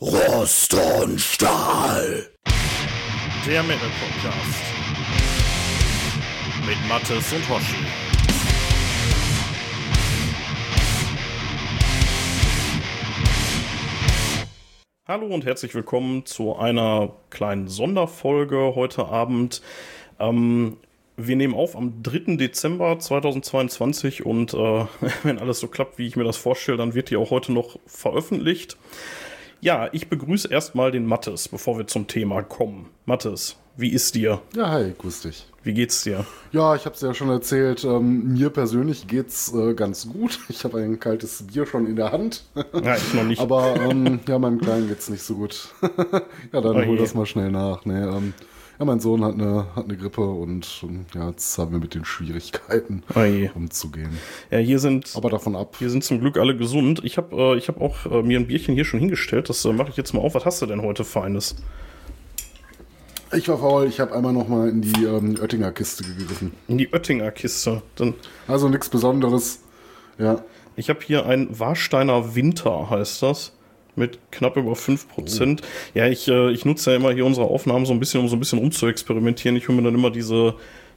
Rost und Stahl. Der Metal Podcast. Mit Mattes und Hoshi. Hallo und herzlich willkommen zu einer kleinen Sonderfolge heute Abend. Ähm, wir nehmen auf am 3. Dezember 2022 und äh, wenn alles so klappt, wie ich mir das vorstelle, dann wird die auch heute noch veröffentlicht. Ja, ich begrüße erstmal den Mattes, bevor wir zum Thema kommen. Mattes, wie ist dir? Ja, hi, grüß dich. Wie geht's dir? Ja, ich habe es ja schon erzählt. Ähm, mir persönlich geht's äh, ganz gut. Ich habe ein kaltes Bier schon in der Hand. Ja, ich noch nicht. Aber ähm, ja, meinem Kleinen geht's nicht so gut. ja, dann Oh hol je. das mal schnell nach. Nee, ähm, ja, mein Sohn hat eine, hat eine Grippe und ähm, ja, jetzt haben wir mit den Schwierigkeiten je. umzugehen. Ja, hier sind, Aber davon ab. hier sind zum Glück alle gesund. Ich habe äh, ich hab auch äh, mir ein Bierchen hier schon hingestellt. Das äh, mache ich jetzt mal auf. Was hast du denn heute Feines? Ich war faul, ich habe einmal noch mal in die ähm, Oettinger Kiste gegriffen. In die Oettinger Kiste. Dann, Also nichts Besonderes. Ja, ich habe hier ein Warsteiner Winter, heißt das. Mit knapp über 5%. Ja, ich, äh, ich nutze ja immer hier unsere Aufnahmen so ein bisschen, um so ein bisschen rumzuexperimentieren. Ich hole mir dann immer diese,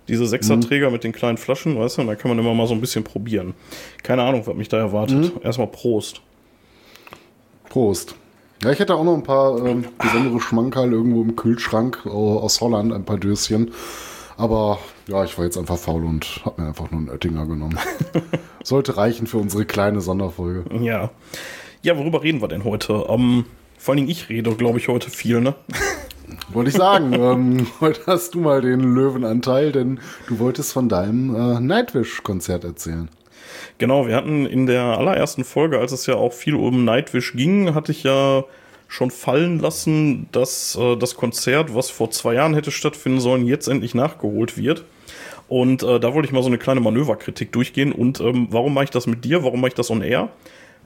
diese Sechserträger mit den kleinen Flaschen, weißt du, und da kann man immer mal so ein bisschen probieren. Keine Ahnung, was mich da erwartet. Erstmal Prost. Prost. Ja, ich hätte auch noch ein paar ähm, besondere Schmankerl irgendwo im Kühlschrank äh, aus Holland, ein paar Döschen. Aber ja, ich war jetzt einfach faul und habe mir einfach nur einen Oettinger genommen. Sollte reichen für unsere kleine Sonderfolge. Ja. Ja, worüber reden wir denn heute? Ähm, vor allen Dingen ich rede, glaube ich, heute viel, ne? Wollte ich sagen, ähm, heute hast du mal den Löwenanteil, denn du wolltest von deinem äh, Nightwish-Konzert erzählen. Genau, wir hatten in der allerersten Folge, als es ja auch viel um Nightwish ging, hatte ich ja schon fallen lassen, dass äh, das Konzert, was vor zwei Jahren hätte stattfinden sollen, jetzt endlich nachgeholt wird. Und äh, da wollte ich mal so eine kleine Manöverkritik durchgehen. Und ähm, warum mache ich das mit dir? Warum mache ich das on air?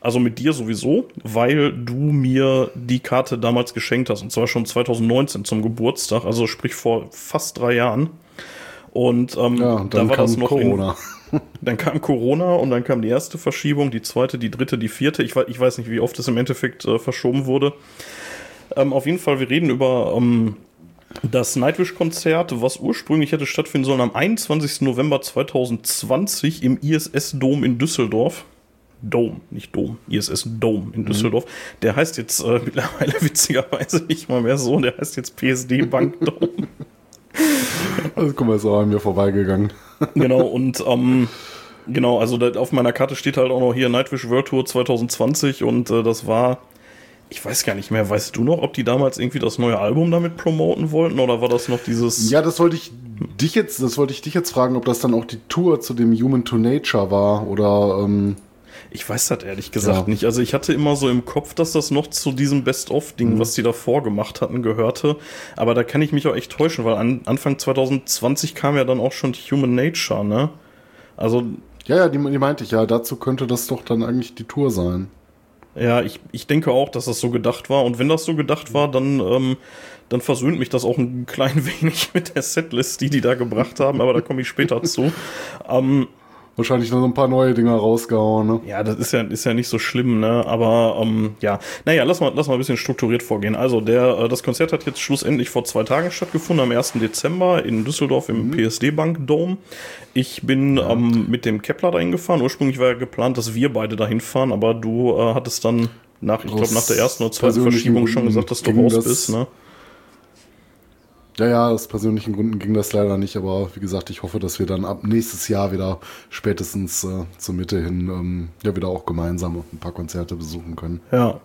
Also mit dir sowieso, weil du mir die Karte damals geschenkt hast. Und zwar schon 2019 zum Geburtstag, also sprich vor fast drei Jahren. Und ähm, Ja, und dann da war kam das noch in, Corona. dann kam Corona und dann kam die erste Verschiebung, die zweite, die dritte, die vierte. Ich weiß, ich weiß nicht, wie oft es im Endeffekt äh, verschoben wurde. Ähm, auf jeden Fall, wir reden über ähm, das Nightwish-Konzert, was ursprünglich hätte stattfinden sollen am 21. November 2020 im ISS-Dom in Düsseldorf. Dom, nicht Dom, ISS Dom in Düsseldorf. Der heißt jetzt äh, mittlerweile witzigerweise nicht mal mehr so, der heißt jetzt PSD Bank Dom. Also, guck mal, ist auch an mir vorbeigegangen. genau, und ähm, genau, also auf meiner Karte steht halt auch noch hier Nightwish World Tour 2020 und äh, das war, ich weiß gar nicht mehr, weißt du noch, ob die damals irgendwie das neue Album damit promoten wollten oder war das noch dieses. Ja, das wollte ich dich jetzt, das wollte ich dich jetzt fragen, ob das dann auch die Tour zu dem Human to Nature war oder ähm, Ich weiß das ehrlich gesagt Ja. nicht. Also ich hatte immer so im Kopf, dass das noch zu diesem Best-of-Ding, was die davor gemacht hatten, gehörte. Aber da kann ich mich auch echt täuschen, weil an, Anfang 2020 kam ja dann auch schon Human Nature, ne? Also ja, ja, die, die meinte ich ja, dazu könnte das doch dann eigentlich die Tour sein. Ja, ich, ich denke auch, dass das so gedacht war. Und wenn das so gedacht war, dann, ähm, dann versöhnt mich das auch ein klein wenig mit der Setlist, die die da gebracht haben. Aber da komme ich später zu. Ähm, Wahrscheinlich noch so ein paar neue Dinger rausgehauen, ne? ja, das ist ja, ist ja nicht so schlimm, ne? Aber ähm, ja, naja, lass mal, lass mal ein bisschen strukturiert vorgehen. Also, der, äh, das Konzert hat jetzt schlussendlich vor zwei Tagen stattgefunden, am 1. Dezember in Düsseldorf im PSD Bank Dome. Ich bin ähm, mit dem Kepler dahin gefahren. Ursprünglich war ja geplant, dass wir beide dahin fahren, aber du äh, hattest dann nach, ich glaube, nach der ersten oder zweiten Verschiebung schon gesagt, dass du raus das- bist, ne? Ja, ja, aus persönlichen Gründen ging das leider nicht, aber wie gesagt, ich hoffe, dass wir dann ab nächstes Jahr wieder spätestens äh, zur Mitte hin ähm, ja wieder auch gemeinsam ein paar Konzerte besuchen können. Ja.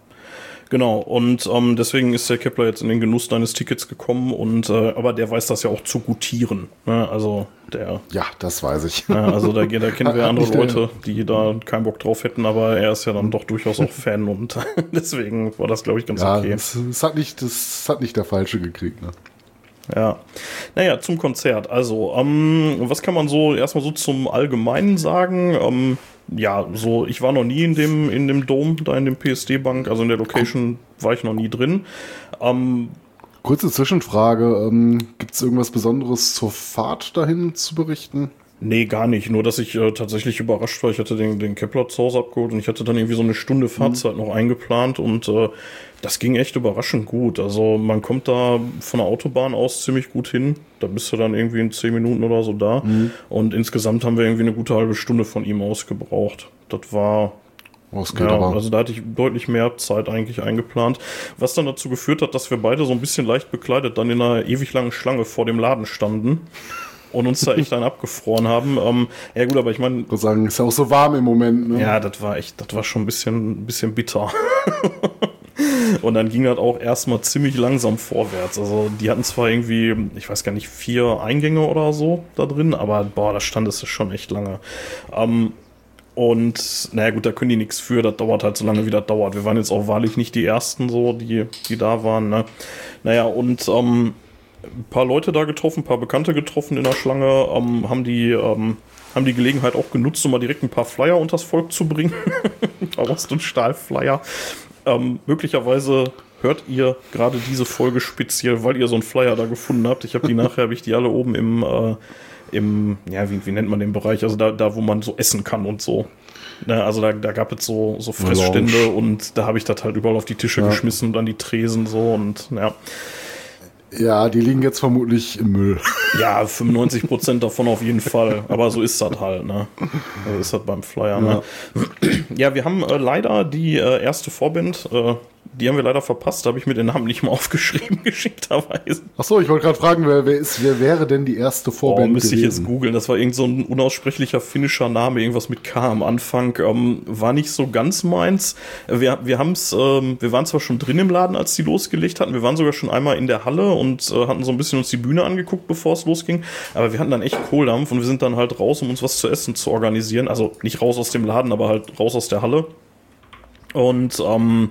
Genau, und ähm, deswegen ist der Kepler jetzt in den Genuss deines Tickets gekommen und äh, aber der weiß das ja auch zu gutieren. Ne? Also der Ja, das weiß ich. Ja, also da, da kennen wir andere Leute, die da keinen Bock drauf hätten, aber er ist ja dann doch durchaus auch Fan und deswegen war das, glaube ich, ganz Ja, okay. es, es hat nicht, das hat nicht der Falsche gekriegt, ne? Ja. Naja, zum Konzert. Also, ähm, was kann man so erstmal so zum Allgemeinen sagen? Ähm, ja, so, ich war noch nie in dem, in dem Dom, da in dem PSD-Bank, also in der Location war ich noch nie drin. Ähm, Kurze Zwischenfrage, ähm, gibt es irgendwas Besonderes zur Fahrt dahin zu berichten? Nee, gar nicht. Nur, dass ich äh, tatsächlich überrascht war. Ich hatte den, den Kepler zu Hause abgeholt und ich hatte dann irgendwie so eine Stunde Fahrzeit mhm. noch eingeplant und äh, das ging echt überraschend gut. Also man kommt da von der Autobahn aus ziemlich gut hin. Da bist du dann irgendwie in zehn Minuten oder so da. Mhm. Und insgesamt haben wir irgendwie eine gute halbe Stunde von ihm aus gebraucht. Das war Ausgeht ja, aber. also da hatte ich deutlich mehr Zeit eigentlich eingeplant, was dann dazu geführt hat, dass wir beide so ein bisschen leicht bekleidet dann in einer ewig langen Schlange vor dem Laden standen und uns da echt dann abgefroren haben. Ähm, ja gut, aber ich meine... Ich sagen, ist ja auch so warm im Moment. Ne? Ja, das war echt, das war schon ein bisschen, ein bisschen bitter. und dann ging das auch erstmal ziemlich langsam vorwärts. Also die hatten zwar irgendwie, ich weiß gar nicht, vier Eingänge oder so da drin, aber boah, da stand es schon echt lange. Ähm, und naja gut, da können die nichts für, das dauert halt so lange, wie das dauert. Wir waren jetzt auch wahrlich nicht die Ersten so, die, die da waren. Ne? Naja, und ähm, ein paar Leute da getroffen, ein paar Bekannte getroffen in der Schlange, ähm, haben die ähm, haben die Gelegenheit auch genutzt, um mal direkt ein paar Flyer unters Volk zu bringen. Rost- und Stahlflyer. Ähm, möglicherweise hört ihr gerade diese Folge speziell, weil ihr so einen Flyer da gefunden habt. Ich habe die nachher, habe ich die alle oben im, äh, im ja, wie, wie nennt man den Bereich? Also da, da, wo man so essen kann und so. Ne, also da, da gab es so, so Fressstände Lounge. und da habe ich das halt überall auf die Tische ja. geschmissen und an die Tresen so und ja. Ja, die liegen jetzt vermutlich im Müll. Ja, 95 Prozent davon auf jeden Fall. Aber so ist das halt, ne? So ist das beim Flyer, ne? Ja, wir haben äh, leider die äh, erste Vorband äh, die haben wir leider verpasst, da habe ich mir den Namen nicht mal aufgeschrieben, geschickterweise. Achso, ich wollte gerade fragen, wer, wer, ist, wer wäre denn die erste Vorband? Oh, müsste ich jetzt googeln. Das war irgend so ein unaussprechlicher finnischer Name, irgendwas mit K am Anfang. Ähm, war nicht so ganz meins. Wir, wir haben's, ähm, wir waren zwar schon drin im Laden, als die losgelegt hatten. Wir waren sogar schon einmal in der Halle und äh, hatten so ein bisschen uns die Bühne angeguckt, bevor es losging. Aber wir hatten dann echt Kohldampf und wir sind dann halt raus, um uns was zu essen zu organisieren. Also nicht raus aus dem Laden, aber halt raus aus der Halle. Und ähm, mhm.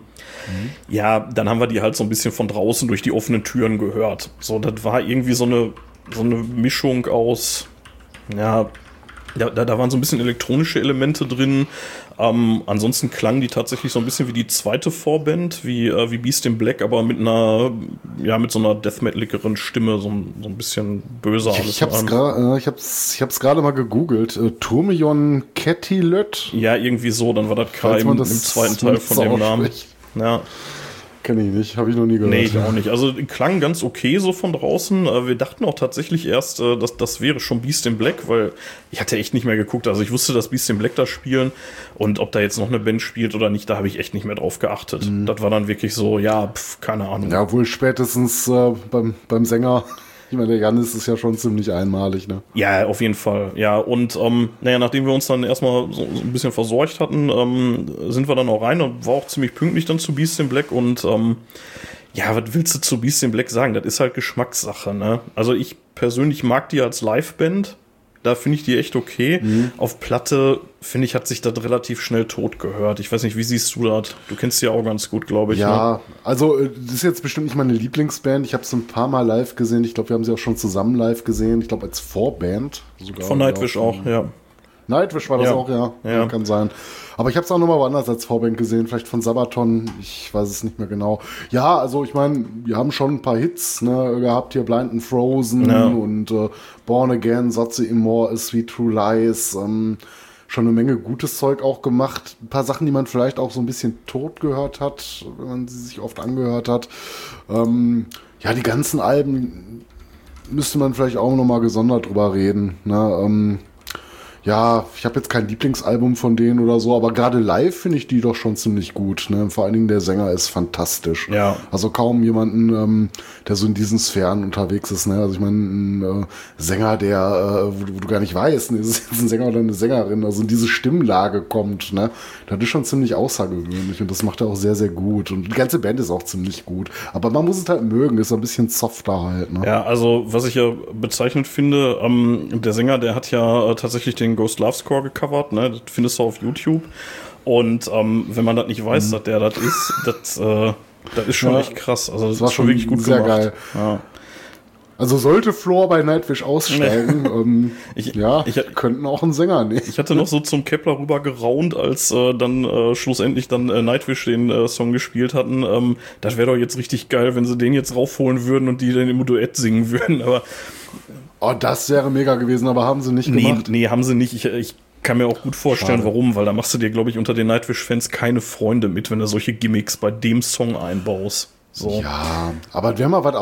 ja, dann haben wir die halt so ein bisschen von draußen durch die offenen Türen gehört. So, das war irgendwie so eine, so eine Mischung aus, ja, da, da, waren so ein bisschen elektronische Elemente drin. Ähm, ansonsten klang die tatsächlich so ein bisschen wie die zweite Vorband, wie, äh, wie Beast in Black, aber mit einer, ja, mit so einer Death Metaligeren Stimme, so, so ein bisschen böser. Ich, ich hab's gerade, äh, ich hab's, ich hab's gerade mal gegoogelt. Äh, Turmion Kettilöt? Ja, irgendwie so, dann war das K im, im zweiten Teil von dem Namen. Ja. Kenne ich nicht, habe ich noch nie gehört. Nee, ich auch nicht. Also klang ganz okay so von draußen. Wir dachten auch tatsächlich erst, äh, dass das wäre schon Beast in Black, weil ich hatte echt nicht mehr geguckt. Also ich wusste, dass Beast in Black da spielen und ob da jetzt noch eine Band spielt oder nicht, da habe ich echt nicht mehr drauf geachtet. Mhm. Das war dann wirklich so, ja, pf, keine Ahnung. Ja, wohl spätestens äh, beim, beim Sänger ich meine, der Janis ist ja schon ziemlich einmalig, ne? Ja, auf jeden Fall. Ja, und ähm, naja, nachdem wir uns dann erstmal so, so ein bisschen versorgt hatten, ähm, sind wir dann auch rein und war auch ziemlich pünktlich dann zu Beast in Black und ähm, ja, was willst du zu Beast in Black sagen? Das ist halt Geschmackssache, ne? Also ich persönlich mag die als Liveband. Da finde ich die echt okay. Mhm. Auf Platte, finde ich, hat sich das relativ schnell tot gehört. Ich weiß nicht, wie siehst du das? Du kennst sie ja auch ganz gut, glaube ich. Ja, ne? also äh, das ist jetzt bestimmt nicht meine Lieblingsband. Ich habe sie ein paar Mal live gesehen. Ich glaube, wir haben sie auch schon zusammen live gesehen. Ich glaube, als Vorband sogar. Von Nightwish auch, ja. Nightwish war das ja. auch, ja. ja. Kann sein. Aber ich habe es auch nochmal woanders als Vorband gesehen, vielleicht von Sabaton, ich weiß es nicht mehr genau. Ja, also ich meine, wir haben schon ein paar Hits ne, gehabt hier, Blind and Frozen ja. und äh, Born Again, Satze Immor, Sweet True Lies, ähm, schon eine Menge gutes Zeug auch gemacht. Ein paar Sachen, die man vielleicht auch so ein bisschen tot gehört hat, wenn man sie sich oft angehört hat. Ähm, ja, die ganzen Alben müsste man vielleicht auch nochmal gesondert drüber reden. Ne? Ähm, ja, ich habe jetzt kein Lieblingsalbum von denen oder so, aber gerade live finde ich die doch schon ziemlich gut. Ne? Vor allen Dingen der Sänger ist fantastisch. Ja. Also kaum jemanden, ähm, der so in diesen Sphären unterwegs ist. Ne? Also ich meine, ein äh, Sänger, der, äh, wo, wo, du gar nicht weißt, ne? ist es jetzt ein Sänger oder eine Sängerin, also in diese Stimmlage kommt. Ne? Das ist schon ziemlich außergewöhnlich und das macht er auch sehr, sehr gut. Und die ganze Band ist auch ziemlich gut. Aber man muss es halt mögen, ist ein bisschen softer halt. Ne? Ja, also was ich ja bezeichnend finde, ähm, der Sänger, der hat ja äh, tatsächlich den Ghost Love Score gecovert, ne? Das findest du auf YouTube. Und ähm, wenn man das nicht weiß, mhm. dass der das ist, das, äh, das ist schon ja, echt krass. Also das, das war schon wirklich gut sehr gemacht. geil. Ja. Also sollte Floor bei Nightwish aussteigen, ähm, ich, ja, ich, könnten auch einen Sänger nehmen. Ich hatte noch so zum Kepler rüber geraunt, als äh, dann äh, schlussendlich dann äh, Nightwish den äh, Song gespielt hatten. Ähm, das wäre doch jetzt richtig geil, wenn sie den jetzt raufholen würden und die dann im Duett singen würden. Aber Oh, das wäre mega gewesen, aber haben sie nicht Nee, gemacht. nee, haben sie nicht. Ich, ich kann mir auch gut vorstellen, Schade. warum, weil da machst du dir, glaube ich, unter den Nightwish-Fans keine Freunde mit, wenn du solche Gimmicks bei dem Song einbaust. So. Ja, aber wäre mal was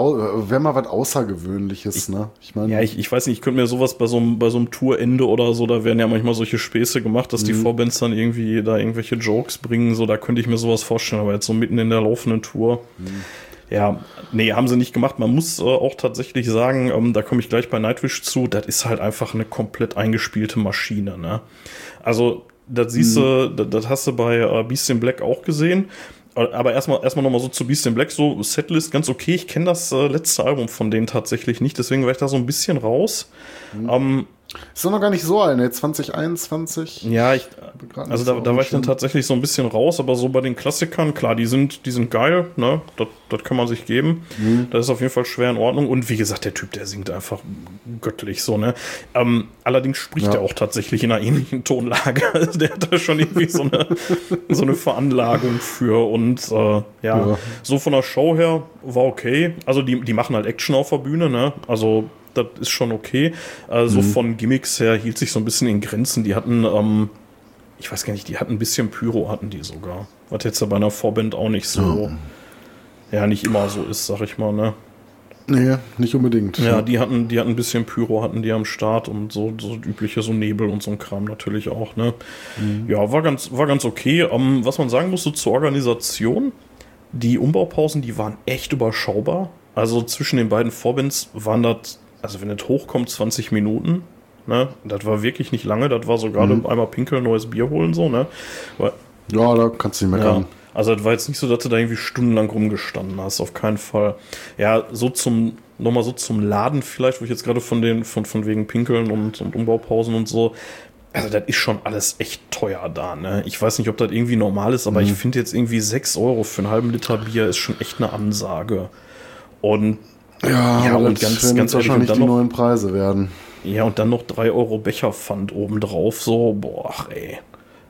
wär mal was Außergewöhnliches, ne? Ich meine, Ja, ich, ich weiß nicht, ich könnte mir sowas bei so einem, bei so einem Tourende oder so, da werden ja manchmal solche Späße gemacht, dass die Mhm. Vorbands dann irgendwie da irgendwelche Jokes bringen, so, da könnte ich mir sowas vorstellen, aber jetzt so mitten in der laufenden Tour. Mhm. Ja, nee, haben sie nicht gemacht. Man muss äh, auch tatsächlich sagen, ähm, da komme ich gleich bei Nightwish zu, das ist halt einfach eine komplett eingespielte Maschine, ne? Also, das siehst du, das, das hast du bei äh, Beast in Black auch gesehen. Äh, Aber erstmal erstmal nochmal so zu Beast in Black, so Setlist ganz okay. Ich kenne das äh, letzte Album von denen tatsächlich nicht, deswegen war ich da so ein bisschen raus. Ähm, ist doch noch gar nicht so alt, ne? 2021. ja, ich, also da, da war ich dann tatsächlich so ein bisschen raus, aber so bei den Klassikern, klar, die sind, die sind geil, ne? Das, das kann man sich geben. Mhm. Das ist auf jeden Fall schwer in Ordnung. Und wie gesagt, der Typ, der singt einfach göttlich so, ne? Ähm, allerdings spricht Ja. er auch tatsächlich in einer ähnlichen Tonlage. Also der hat da schon irgendwie so eine, so eine Veranlagung für. Und äh, ja, Ja. so von der Show her war okay. Also die, die machen halt Action auf der Bühne, ne? Also das ist schon okay. Also von Gimmicks her hielt sich so ein bisschen in Grenzen. Die hatten, ähm, ich weiß gar nicht, die hatten ein bisschen Pyro, hatten die sogar. Was jetzt ja bei einer Vorband auch nicht so, ja, nicht immer so ist, sag ich mal, ne? Nee, nicht unbedingt. Ja, die hatten, die hatten ein bisschen Pyro, hatten die am Start und so, so übliche, so Nebel und so ein Kram natürlich auch, ne? Ja, war ganz, war ganz okay. Ähm, was man sagen musste zur Organisation, die Umbaupausen, die waren echt überschaubar. Also zwischen den beiden Vorbands waren das, also wenn es hochkommt, 20 Minuten. Ne? Das war wirklich nicht lange, das war so gerade einmal pinkeln, neues Bier holen, so, ne? Weil, ja, da kannst du nicht ja. meckern. Also das war jetzt nicht so, dass du da irgendwie stundenlang rumgestanden hast, auf keinen Fall. Ja, so zum, nochmal so zum Laden vielleicht, wo ich jetzt gerade von den, von, von wegen Pinkeln und, und Umbaupausen und so. Also das ist schon alles echt teuer da, ne? Ich weiß nicht, ob das irgendwie normal ist, aber ich finde jetzt irgendwie 6 Euro für einen halben Liter Bier ist schon echt eine Ansage. Und Ja, Ja, und ganz- werden ganz ehrlich, wahrscheinlich und die dann noch- neuen Preise werden. Ja, und dann noch 3 Euro Becherpfand obendrauf, so, boah, ey.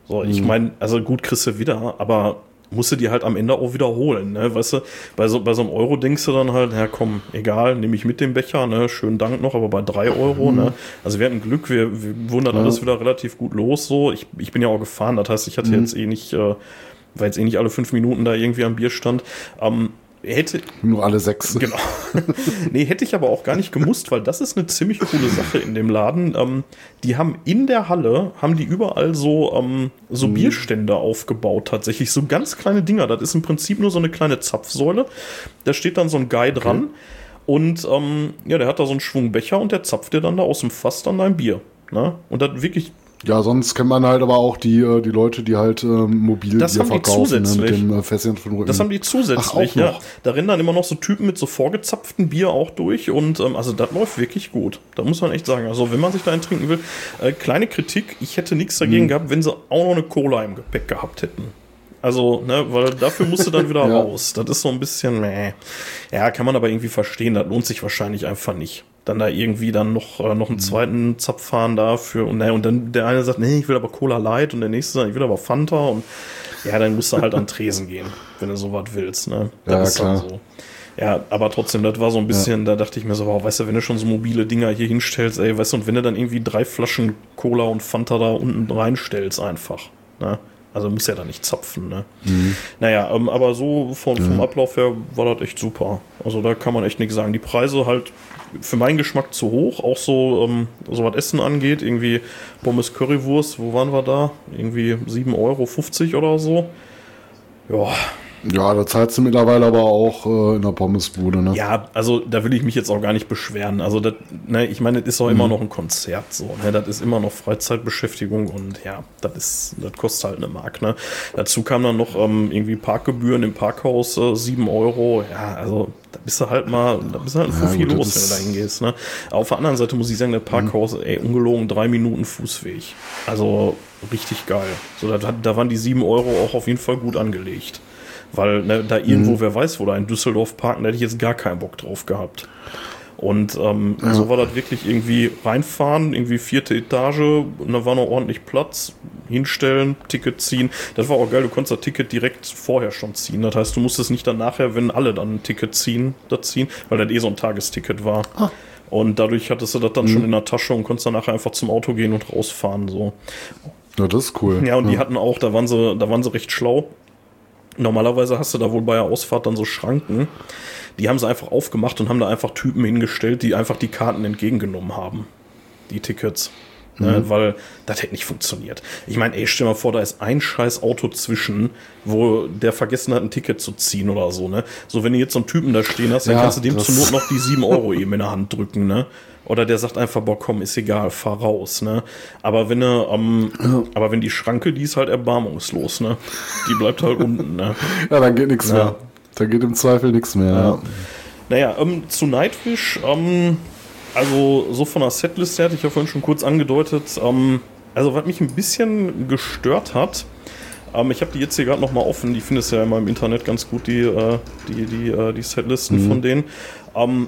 So, ich meine, also gut kriegst du wieder, aber musst du dir halt am Ende auch wiederholen, ne? Weißt du, bei so, bei so einem Euro denkst du dann halt, ja komm, egal, nehme ich mit dem Becher, ne? Schönen Dank noch, aber bei 3 Euro, ne? Also wir hatten Glück, wir, wir wurden dann alles wieder relativ gut los, so. Ich, ich bin ja auch gefahren, das heißt, ich hatte jetzt eh nicht, äh, war jetzt eh nicht alle fünf Minuten da irgendwie am Bierstand. Ähm, hätte, Nur alle sechs. Genau. nee, hätte ich aber auch gar nicht gemusst, weil das ist eine ziemlich coole Sache in dem Laden. Ähm, die haben in der Halle, haben die überall so, ähm, so Bierstände aufgebaut, tatsächlich. So ganz kleine Dinger. Das ist im Prinzip nur so eine kleine Zapfsäule. Da steht dann so ein Guy dran. Und ähm, ja, der hat da so einen Schwung Becher und der zapft dir dann da aus dem Fass dann dein Bier. Ne? Und das wirklich Ja, sonst kennt man halt aber auch die, äh, die Leute, die halt ähm, mobil Das Bier haben die verkaufen ne, mit zusätzlich. dem äh, Rücken. Das haben die Ach, zusätzlich, auch ja. Da rennen dann immer noch so Typen mit so vorgezapften Bier auch durch und ähm, also das läuft wirklich gut. Da muss man echt sagen. Also wenn man sich da einen trinken will, äh, kleine Kritik, ich hätte nichts dagegen Hm. gehabt, wenn sie auch noch eine Cola im Gepäck gehabt hätten. Also, ne, weil dafür musst du dann wieder Ja. raus. Das ist so ein bisschen, meh. Ja, kann man aber irgendwie verstehen, das lohnt sich wahrscheinlich einfach nicht. Dann da irgendwie dann noch, äh, noch einen zweiten Zapf fahren dafür und, und dann der eine sagt, nee, ich will aber Cola Light und der nächste sagt, ich will aber Fanta und ja, dann musst du halt an Tresen gehen, wenn du sowas willst, ne? Das Ja, klar. so. Ja, aber trotzdem, das war so ein bisschen, da dachte ich mir so, wow, weißt du, wenn du schon so mobile Dinger hier hinstellst, ey, weißt du, und wenn du dann irgendwie drei Flaschen Cola und Fanta da unten reinstellst einfach, ne? Also muss ja da nicht zapfen, ne? Naja, ähm, aber so von, vom Ablauf her war das echt super. Also da kann man echt nichts sagen. Die Preise halt für meinen Geschmack zu hoch, auch so, ähm, so was Essen angeht, irgendwie Pommes Currywurst, wo waren wir da? Irgendwie 7,50 Euro oder so. Ja, Ja, da zahlst du mittlerweile aber auch äh, in der Pommesbude, ne? Ja, also da will ich mich jetzt auch gar nicht beschweren. Also das, ne, ich meine, das ist auch immer noch ein Konzert so. Ne? Das ist immer noch Freizeitbeschäftigung und ja, das ist, das kostet halt eine Mark. Ne? Dazu kam dann noch ähm, irgendwie Parkgebühren im Parkhaus äh, 7 Euro. Ja, also da bist du halt mal, da bist du halt Ja, viel gut, los, wenn du da hingehst. Ne? Auf der anderen Seite muss ich sagen, der Parkhaus, ey, ungelogen drei Minuten Fußweg. Also richtig geil. So, da, da waren die 7 Euro auch auf jeden Fall gut angelegt. Weil ne, da irgendwo, wer weiß, wo da in Düsseldorf parken, da hätte ich jetzt gar keinen Bock drauf gehabt. Und ähm, so war das wirklich irgendwie reinfahren, irgendwie vierte Etage, und da war noch ordentlich Platz, hinstellen, Ticket ziehen. Das war auch geil, du konntest das Ticket direkt vorher schon ziehen. Das heißt, du musstest nicht dann nachher, wenn alle dann ein Ticket ziehen, das ziehen, weil das eh so ein Tagesticket war. Und dadurch hattest du das dann Mhm. schon in der Tasche und konntest dann nachher einfach zum Auto gehen und rausfahren. So. Ja, das ist cool. Ja, und die hatten auch, da waren sie, da waren sie recht schlau. Normalerweise hast du da wohl bei der Ausfahrt dann so Schranken. Die haben sie einfach aufgemacht und haben da einfach Typen hingestellt, die einfach die Karten entgegengenommen haben. Die Tickets. Ne, weil das hätte nicht funktioniert. Ich meine, ey, stell mal vor, da ist ein scheiß Auto zwischen, wo der vergessen hat, ein Ticket zu ziehen oder so, ne? So, wenn du jetzt so einen Typen da stehen hast, dann Ja, kannst du dem zur Not noch die 7 Euro eben in der Hand drücken, ne? Oder der sagt einfach, boah, komm, ist egal, fahr raus, ne? Aber wenn er, ähm, aber wenn die Schranke, die ist halt erbarmungslos, ne? Die bleibt halt unten, ne? Ja, dann geht nichts mehr. Da geht im Zweifel nichts mehr. Ja. Naja, ähm, zu Nightwish, ähm, also so von der Setlist her hatte ich ja vorhin schon kurz angedeutet, ähm, also was mich ein bisschen gestört hat, ähm, ich habe die jetzt hier gerade nochmal offen, die findest du ja immer im Internet ganz gut, die, äh, die, die, äh, die Setlisten von denen. Ähm,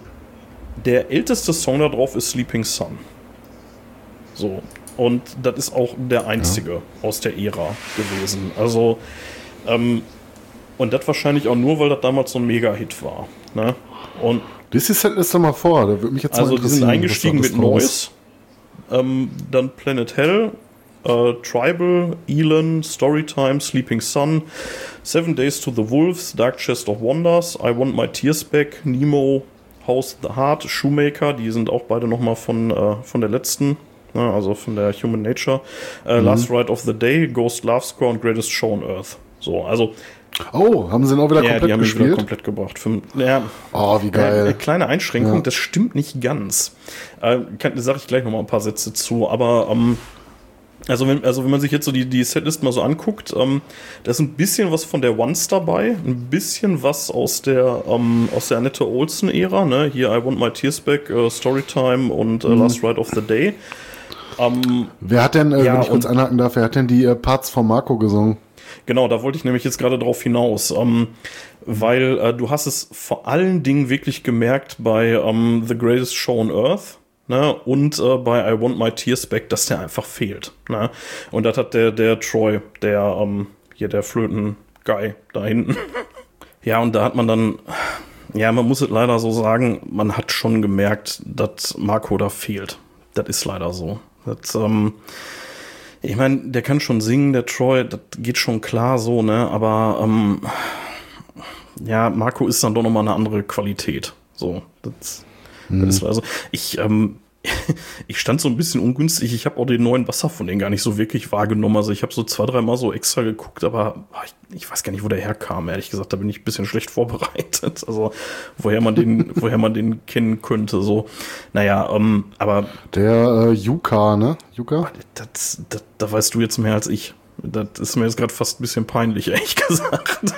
der älteste Song da drauf ist Sleeping Sun. So. Und das ist auch der einzige aus der Ära gewesen. Also, ähm, und das wahrscheinlich auch nur, weil das damals so ein Mega-Hit war. Ne? Und Lies die Setliste mal vor, da würde mich jetzt also die sind eingestiegen mit da ist. Noise, ähm, dann Planet Hell, äh, Tribal, Elon, Storytime, Sleeping Sun, Seven Days to the Wolves, Dark Chest of Wonders, I Want My Tears Back, Nemo, House the Heart, Shoemaker, die sind auch beide nochmal von, äh, von der letzten, ne, also von der Human Nature, Mhm. äh, Last Ride of the Day, Ghost Love Score und Greatest Show on Earth. So, also, Oh, haben sie ihn auch wieder ja, komplett die haben ihn wieder gespielt? komplett gebracht. Fünf, ja, oh, wie äh, geil. kleine Einschränkung, Ja. das stimmt nicht ganz. Äh, kann, da sage ich gleich noch mal ein paar Sätze zu, aber ähm, also wenn, also wenn man sich jetzt so die, die Setlist mal so anguckt, ähm, da ist ein bisschen was von der Once dabei, ein bisschen was aus der ähm, aus der Annette Olsen-Ära, ne? Hier I Want My Tears Back, äh, Storytime und Mhm. äh, Last Ride of the Day. Ähm, Wer hat denn, äh, ja, wenn ich kurz anhaken darf, wer hat denn die äh, Parts von Marco gesungen? Genau, da wollte ich nämlich jetzt gerade drauf hinaus, ähm, weil äh, du hast es vor allen Dingen wirklich gemerkt bei ähm, The Greatest Show on Earth ne, und äh, bei I Want My Tears Back, dass der einfach fehlt. Ne? Und das hat der, der Troy, der ähm, hier der Flöten-Guy da hinten. ja, und da hat man dann, ja, man muss es leider so sagen, man hat schon gemerkt, dass Marco da fehlt. Das ist leider so. Das, ähm, ich meine, der kann schon singen, der Troy, das geht schon klar so, ne? Aber ähm, ja, Marco ist dann doch nochmal eine andere Qualität. So, das, das ist also. Ich, ähm, ich stand so ein bisschen ungünstig. Ich habe auch den neuen Wasser von denen gar nicht so wirklich wahrgenommen. Also ich habe so zwei, dreimal so extra geguckt, aber ah, ich, ich weiß gar nicht, wo der herkam. Ehrlich gesagt, da bin ich ein bisschen schlecht vorbereitet. Also woher man den, woher man den kennen könnte. So, naja, ähm, aber Der äh, Yuka, ne? Yuka? das, das, da weißt du jetzt mehr als ich. Das ist mir jetzt gerade fast ein bisschen peinlich, ehrlich gesagt.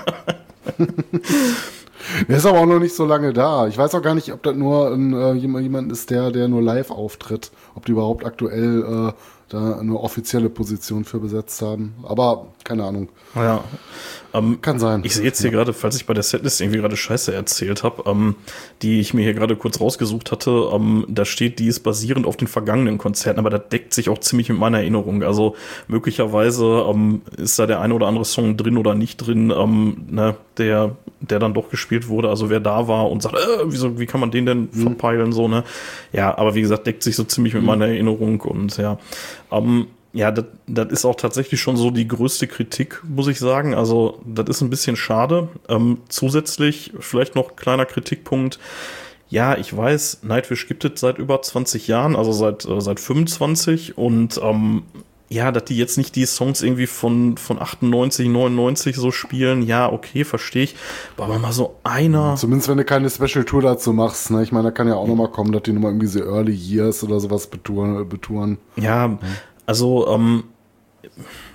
Der ist aber auch noch nicht so lange da. Ich weiß auch gar nicht, ob das nur äh, jemand, jemand ist, der, der nur live auftritt. Ob die überhaupt aktuell äh, da eine offizielle Position für besetzt haben. Aber keine Ahnung. Ja. Ähm, Kann sein. ich sehe jetzt hier gerade, falls ich bei der Setlist irgendwie gerade Scheiße erzählt habe, ähm, die ich mir hier gerade kurz rausgesucht hatte, ähm, da steht, die ist basierend auf den vergangenen Konzerten, aber das deckt sich auch ziemlich mit meiner Erinnerung. Also möglicherweise ähm, ist da der eine oder andere Song drin oder nicht drin, ähm, ne, der, der dann doch gespielt wurde. Also wer da war und sagt, äh, wieso, wie kann man den denn verpeilen, so, ne? Ja, aber wie gesagt, deckt sich so ziemlich mit meiner Erinnerung und ja. Ähm, ja, das ist auch tatsächlich schon so die größte Kritik, muss ich sagen. Also, das ist ein bisschen schade. Ähm, zusätzlich vielleicht noch kleiner Kritikpunkt. Ja, ich weiß, Nightwish gibt es seit über 20 Jahren, also seit, äh, seit 25 und ähm, ja, dass die jetzt nicht die Songs irgendwie von, von 98, 99 so spielen, ja, okay, verstehe ich. Aber mal so einer. Zumindest wenn du keine Special Tour dazu machst. Ne? Ich meine, da kann ja auch noch mal kommen, dass die nochmal irgendwie so Early Years oder sowas betouren. betouren. Ja, also, ähm,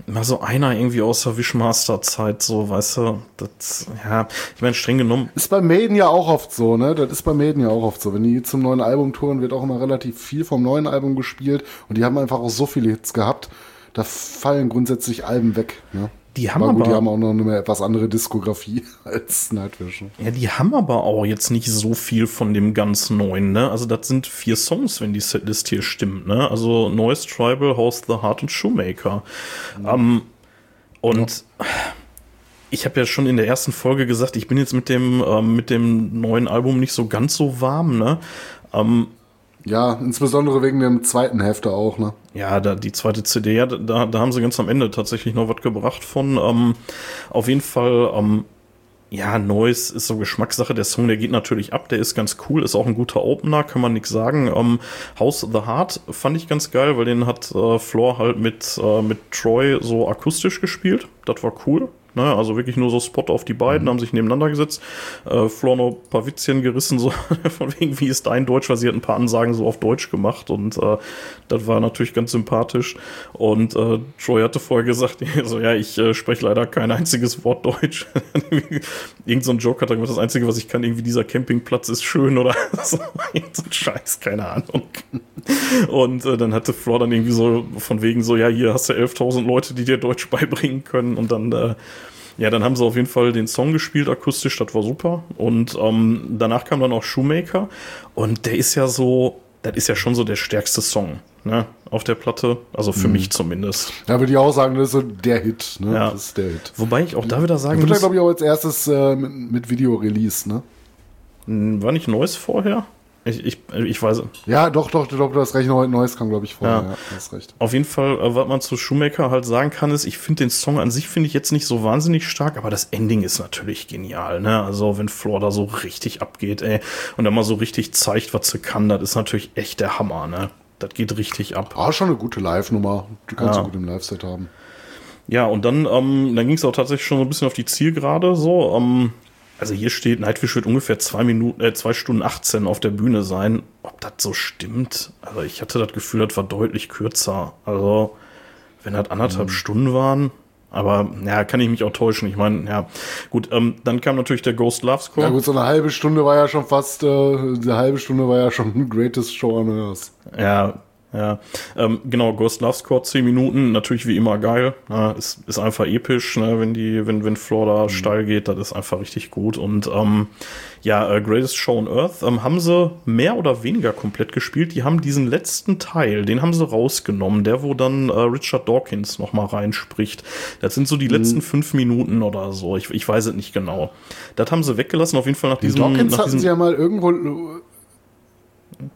mal so einer irgendwie aus der Wishmaster-Zeit, so, weißt du, das, ja, ich meine, streng genommen, Ist bei Maiden ja auch oft so, ne? Das ist bei Maiden ja auch oft so. Wenn die zum neuen Album touren, wird auch immer relativ viel vom neuen Album gespielt. Und die haben einfach auch so viele Hits gehabt. Da fallen grundsätzlich Alben weg. Ne? Die haben aber gut, aber- die haben auch noch eine etwas andere Diskografie als Nightwish. ne? ja, die haben aber auch jetzt nicht so viel von dem ganz neuen, ne? Also, das sind vier Songs, wenn die Setlist hier stimmt, ne? Also, Noise, Tribal, House the Heart und Shoemaker. Ähm, und ich habe ja schon in der ersten Folge gesagt, ich bin jetzt mit dem, ähm, mit dem neuen Album nicht so ganz so warm, ne? Ähm, Ja, insbesondere wegen dem zweiten Hälfte auch, ne? Ja, da, die zweite CD, ja, da, da haben sie ganz am Ende tatsächlich noch was gebracht von. Ähm, auf jeden Fall, ähm, ja, Noise ist so Geschmackssache. Der Song, der geht natürlich ab, der ist ganz cool, ist auch ein guter Opener, kann man nichts sagen. Ähm, House of the Heart fand ich ganz geil, weil den hat äh, Floor halt mit, äh, mit Troy so akustisch gespielt. Das war cool. Ne? Also wirklich nur so Spot auf die beiden, mhm. haben sich nebeneinander gesetzt. Äh, Flor noch ein paar Witzchen gerissen, so von wegen, wie ist dein Deutsch, weil sie hat ein paar Ansagen so auf Deutsch gemacht und äh, das war natürlich ganz sympathisch. Und äh, Troy hatte vorher gesagt, so ja, ich äh, spreche leider kein einziges Wort Deutsch. Irgend so ein Joke hat er gesagt, das Einzige, was ich kann, irgendwie dieser Campingplatz ist schön oder so. so ein Scheiß, keine Ahnung. Und äh, dann hatte Flor dann irgendwie so von wegen so, ja, hier hast du 11.000 Leute, die dir Deutsch beibringen können und dann äh, ja, dann haben sie auf jeden Fall den Song gespielt akustisch, das war super. Und ähm, danach kam dann auch Shoemaker und der ist ja so, das ist ja schon so der stärkste Song ne, auf der Platte, also für mhm. mich zumindest. Ja, würde ich auch sagen, das ist so der Hit. Ne? Ja. Das ist der Hit. Wobei ich auch da wieder sagen muss. Wird glaube ich, auch als erstes äh, mit, mit Video-Release, ne? War nicht Neues vorher? Ich, ich, ich weiß. Ja, doch, doch, doch, du hast recht. Neues kam, glaube ich, vorher. Ja. ja, hast recht. Auf jeden Fall, äh, was man zu Shoemaker halt sagen kann, ist, ich finde den Song an sich finde ich jetzt nicht so wahnsinnig stark, aber das Ending ist natürlich genial, ne? Also, wenn Floor da so richtig abgeht, ey, und dann mal so richtig zeigt, was sie kann, das ist natürlich echt der Hammer, ne? Das geht richtig ab. Ah, schon eine gute Live-Nummer. Die kannst ja. du gut im Live-Set haben. Ja, und dann, ähm, dann ging es auch tatsächlich schon so ein bisschen auf die Zielgerade, so, ähm, also hier steht, Nightwish wird ungefähr zwei Minuten, äh, zwei Stunden 18 auf der Bühne sein. Ob das so stimmt? Also ich hatte das Gefühl, das war deutlich kürzer. Also, wenn das anderthalb mhm. Stunden waren, aber ja, kann ich mich auch täuschen. Ich meine, ja, gut, ähm, dann kam natürlich der Ghost Love Score. Ja gut, so eine halbe Stunde war ja schon fast, äh, eine halbe Stunde war ja schon Greatest Show on Earth. Ja, ja, ähm, genau, Ghost Love Score 10 Minuten, natürlich wie immer geil. Ne? Ist, ist einfach episch, ne? wenn die, wenn, wenn Floor da mhm. steil geht, das ist einfach richtig gut. Und ähm, ja, äh, Greatest Show on Earth ähm, haben sie mehr oder weniger komplett gespielt. Die haben diesen letzten Teil, den haben sie rausgenommen, der, wo dann äh, Richard Dawkins nochmal reinspricht. Das sind so die mhm. letzten fünf Minuten oder so. Ich, ich weiß es nicht genau. Das haben sie weggelassen, auf jeden Fall nach diesem. Dawkins nach hatten diesem sie ja mal irgendwo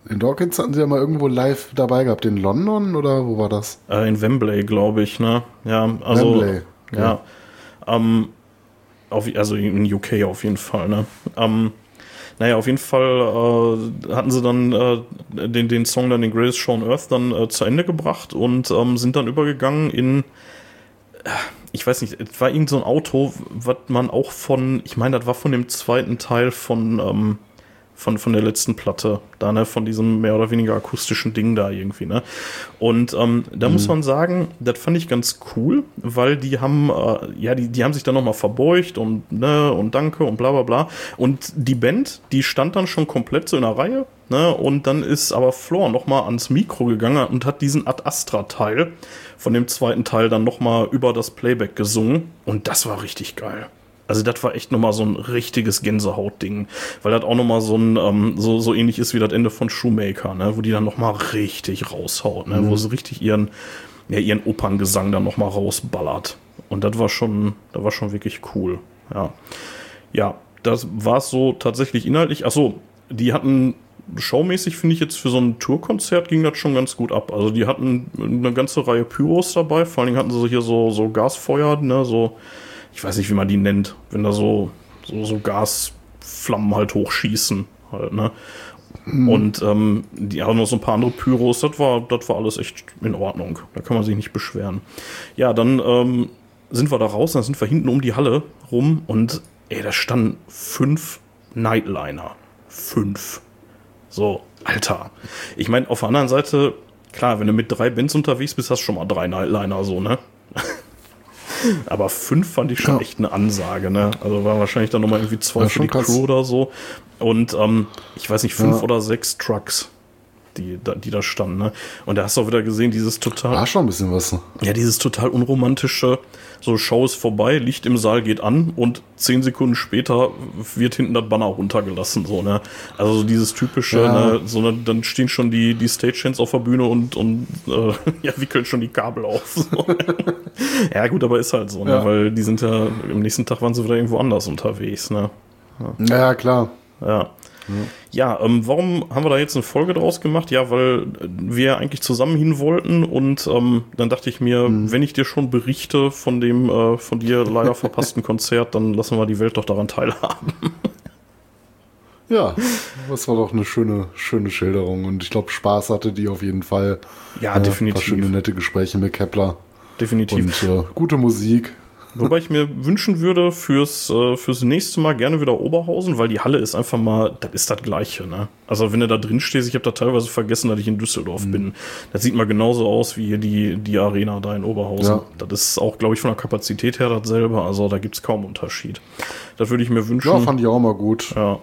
in Dawkins hatten sie ja mal irgendwo live dabei gehabt. In London oder wo war das? Äh, in Wembley, glaube ich, ne? Ja, also. Wembley. Okay. Ja. Ähm, auf, also in UK auf jeden Fall, ne? Ähm, naja, auf jeden Fall äh, hatten sie dann äh, den, den Song dann den Greatest Show on Earth dann äh, zu Ende gebracht und ähm, sind dann übergegangen in äh, ich weiß nicht, es war irgend so ein Auto, was man auch von, ich meine, das war von dem zweiten Teil von ähm, von, von der letzten Platte, da, ne, von diesem mehr oder weniger akustischen Ding da irgendwie, ne. Und ähm, da mhm. muss man sagen, das fand ich ganz cool, weil die haben, äh, ja, die, die haben sich dann nochmal verbeugt und, ne, und danke und bla bla bla. Und die Band, die stand dann schon komplett so in der Reihe, ne, und dann ist aber Floor nochmal ans Mikro gegangen und hat diesen Ad Astra-Teil von dem zweiten Teil dann nochmal über das Playback gesungen. Und das war richtig geil. Also das war echt nochmal so ein richtiges Gänsehautding, weil das auch nochmal so ein, ähm, so, so ähnlich ist wie das Ende von Shoemaker, ne, wo die dann nochmal richtig raushaut, ne, mhm. wo sie richtig ihren, ja, ihren Operngesang dann nochmal rausballert. Und das war schon, das war schon wirklich cool, ja. Ja, das war es so tatsächlich inhaltlich. Achso, die hatten showmäßig finde ich jetzt für so ein Tourkonzert ging das schon ganz gut ab. Also die hatten eine ganze Reihe Pyros dabei, vor allen Dingen hatten sie hier so, so Gasfeuer, ne, so ich weiß nicht, wie man die nennt, wenn da so, so, so Gasflammen halt hochschießen halt, ne? Mhm. Und ähm, die haben noch so ein paar andere Pyros, das war, das war alles echt in Ordnung. Da kann man sich nicht beschweren. Ja, dann ähm, sind wir da raus, dann sind wir hinten um die Halle rum und ey, da standen fünf Nightliner. Fünf. So, Alter. Ich meine, auf der anderen Seite, klar, wenn du mit drei Bands unterwegs bist, hast du schon mal drei Nightliner, so, ne? Aber fünf fand ich schon ja. echt eine Ansage, ne? Also war wahrscheinlich dann nochmal irgendwie zwei für die krass. Crew oder so. Und ähm, ich weiß nicht, fünf oder sechs Trucks, die, die da standen, ne? Und da hast du auch wieder gesehen, dieses total. War schon ein bisschen was. Ne? Ja, dieses total unromantische, so Show ist vorbei, Licht im Saal geht an und zehn Sekunden später wird hinten das Banner runtergelassen, so, ne? Also so dieses typische, ja. ne? So, ne, dann stehen schon die, die Stagehands auf der Bühne und, und äh, ja, wickeln schon die Kabel auf. So. ja, gut, aber ist halt so, ne? Weil die sind ja, am nächsten Tag waren sie wieder irgendwo anders unterwegs, ne? Ja, ja klar. Ja. Ja, ähm, warum haben wir da jetzt eine Folge draus gemacht? Ja, weil wir eigentlich zusammen hin wollten und ähm, dann dachte ich mir, wenn ich dir schon berichte von dem äh, von dir leider verpassten Konzert, dann lassen wir die Welt doch daran teilhaben. Ja, das war doch eine schöne, schöne Schilderung und ich glaube, Spaß hatte die auf jeden Fall. Ja, Äh, Ein paar definitiv. schöne, nette Gespräche mit Kepler Definitiv. und äh, gute Musik. Wobei ich mir wünschen würde fürs, äh, fürs nächste Mal gerne wieder Oberhausen, weil die Halle ist einfach mal, das ist das Gleiche. Ne? Also wenn du da drin stehst, ich habe da teilweise vergessen, dass ich in Düsseldorf bin. Das sieht mal genauso aus wie hier die, die Arena da in Oberhausen. Ja. Das ist auch, glaube ich, von der Kapazität her dasselbe. Also da gibt's kaum Unterschied. Das würde ich mir wünschen. Ja, fand ich auch mal gut. Ja.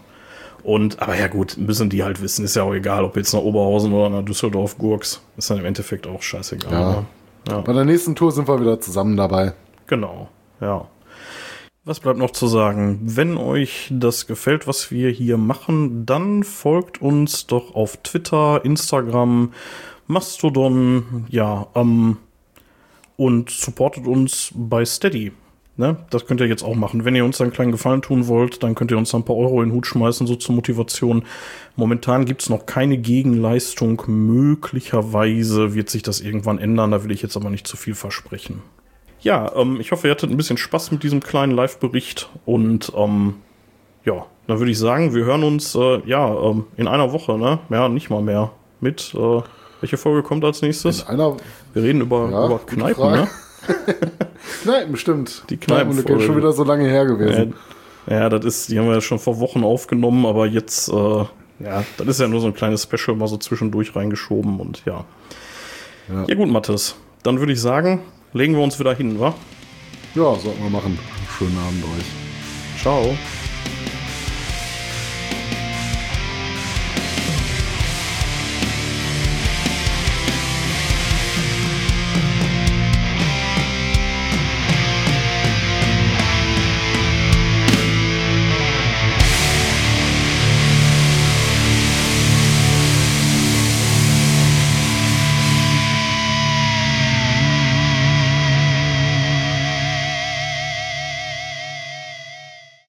Und, aber ja gut, müssen die halt wissen, ist ja auch egal, ob jetzt nach Oberhausen oder nach Düsseldorf Gurks. Ist dann im Endeffekt auch scheißegal. Ja. ne? ja. Bei der nächsten Tour sind wir wieder zusammen dabei. Genau, ja. Was bleibt noch zu sagen? Wenn euch das gefällt, was wir hier machen, dann folgt uns doch auf Twitter, Instagram, Mastodon, ja, ähm, und supportet uns bei Steady. Ne? Das könnt ihr jetzt auch machen. Wenn ihr uns einen kleinen Gefallen tun wollt, dann könnt ihr uns ein paar Euro in den Hut schmeißen, so zur Motivation. Momentan gibt's noch keine Gegenleistung. Möglicherweise wird sich das irgendwann ändern. Da will ich jetzt aber nicht zu viel versprechen. Ja, ähm, ich hoffe, ihr hattet ein bisschen Spaß mit diesem kleinen Live-Bericht und ähm, ja, dann würde ich sagen, wir hören uns äh, ja ähm, in einer Woche, ne? Ja, nicht mal mehr. Mit äh, welche Folge kommt als nächstes? Einer Wir reden über, Ja, über Kneipen, Frage. ne? Kneipen, bestimmt. Die Kneipen, ist schon wieder so lange her gewesen. Ja, ja, das ist, die haben wir ja schon vor Wochen aufgenommen, aber jetzt, äh, ja, das ist ja nur so ein kleines Special mal so zwischendurch reingeschoben und ja. Ja. Ja, gut, Mathis. Dann würde ich sagen, legen wir uns wieder hin, wa? Ja, sollten wir machen. Schönen Abend euch. Ciao.